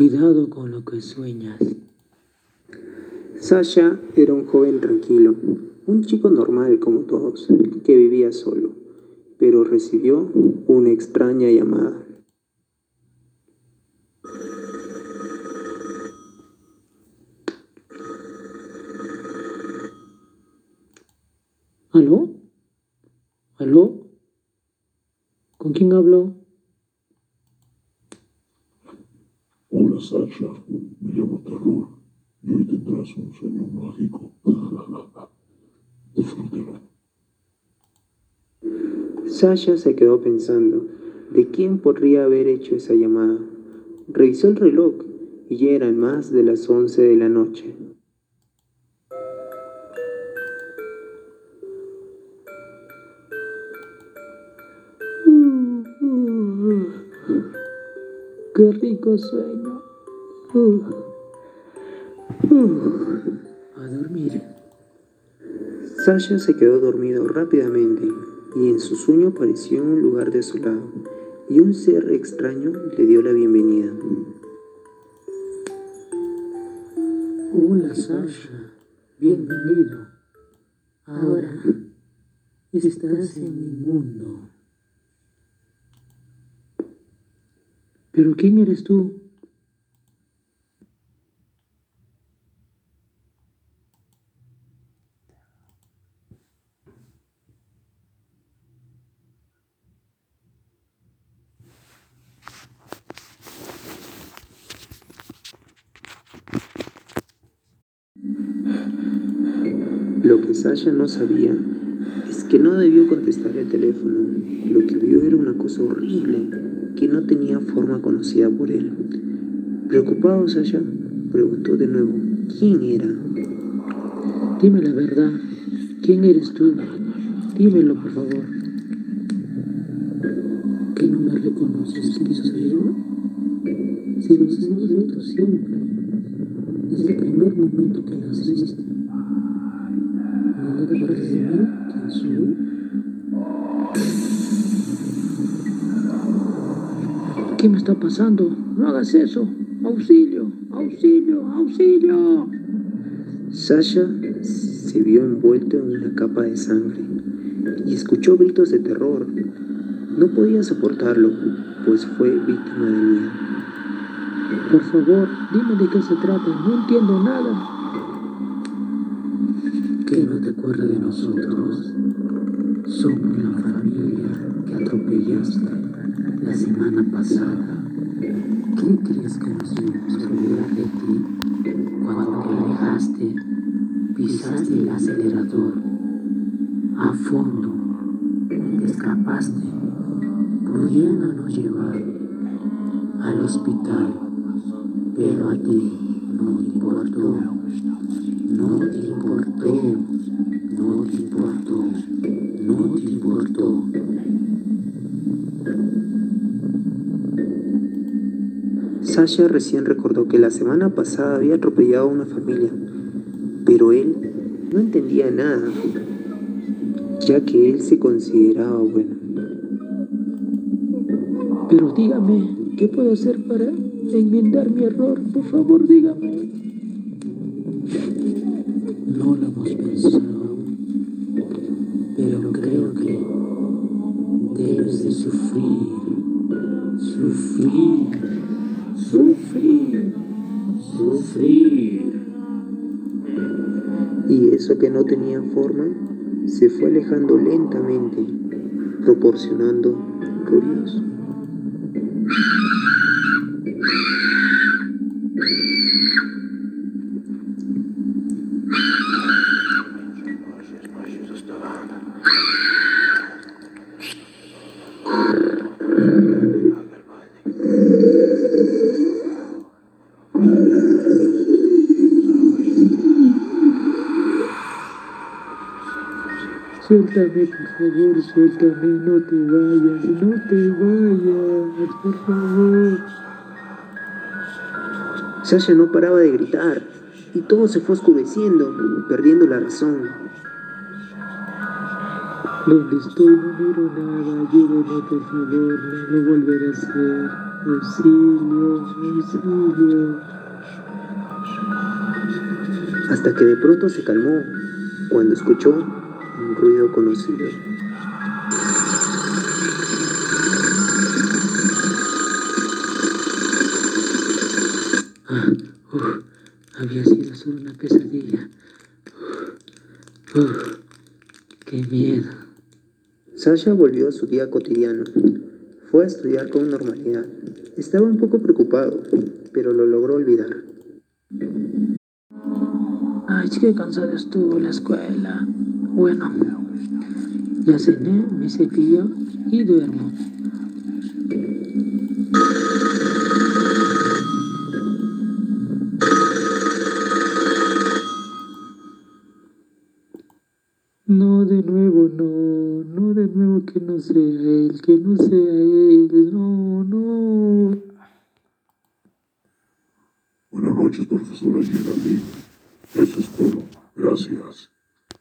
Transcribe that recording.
Cuidado con lo que sueñas. Sasha era un joven tranquilo, un chico normal como todos, que vivía solo, pero recibió una extraña llamada. ¿Aló? ¿Aló? ¿Con quién hablo? Hola Sasha, me llamo Terror y hoy tendrás un sueño mágico. Disfrútelo. Sasha se quedó pensando, ¿de quién podría haber hecho esa llamada? Revisó el reloj y ya eran más de las 11 de la noche. Qué rico sueño. A dormir. Sasha se quedó dormido rápidamente y en su sueño apareció en un lugar desolado y un ser extraño le dio la bienvenida. Hola Sasha, bienvenido. Ahora estás en mi mundo. ¿Pero quién eres tú? Lo que Sasha no sabía que no debió contestar el teléfono. Lo que vio era una cosa horrible que no tenía forma conocida por él. Preocupado, Sasha preguntó de nuevo, ¿quién era? Dime la verdad. ¿Quién eres tú? Dímelo, por favor. ¿Que no me reconoces quién soy yo? Si lo hemos visto siempre, desde el primer momento que naciste. ¿Qué me está pasando? No hagas eso. Auxilio, auxilio, auxilio. Sasha se vio envuelto en una capa de sangre y escuchó gritos de terror. No podía soportarlo, pues fue víctima de miedo. Por favor, dime de qué se trata. No entiendo nada. ¿Que no te acuerdas de nosotros? Somos la familia que atropellaste la semana pasada. ¿Qué crees que nos íbamos a de ti? Cuando te alejaste, pisaste el acelerador a fondo, te escapaste, pudiéndonos llevar al hospital, pero a ti no importó, no te importó, no te importó, no te importó. Sasha recién recordó que la semana pasada había atropellado a una familia, pero él no entendía nada, ya que él se consideraba bueno. Pero dígame, ¿qué puedo hacer para enmendar mi error? Por favor, dígame. Sufrir, sufrir. Y eso que no tenía forma se fue alejando lentamente, proporcionando ruidos. Suéltame, por favor, suéltame, no te vayas, no te vayas, por favor. Sasha no paraba de gritar y todo se fue oscureciendo, perdiendo la razón. ¿Dónde estoy? No miro nada. Ayúdeme, por favor. No lo volveré a hacer. Auxilio, auxilio. Hasta que de pronto se calmó cuando escuchó un ruido conocido. Ah, uf, había sido solo una pesadilla. Uf, qué miedo. Sasha volvió a su día cotidiano. Fue a estudiar con normalidad. Estaba un poco preocupado, pero lo logró olvidar. Ay, qué cansado estuvo la escuela. Bueno, ya cené, me cepillo y duermo. No, de nuevo, no, no, de nuevo que no sea él, que no sea él, no, no. Buenas noches, profesora Geraldine. Eso es todo. Gracias.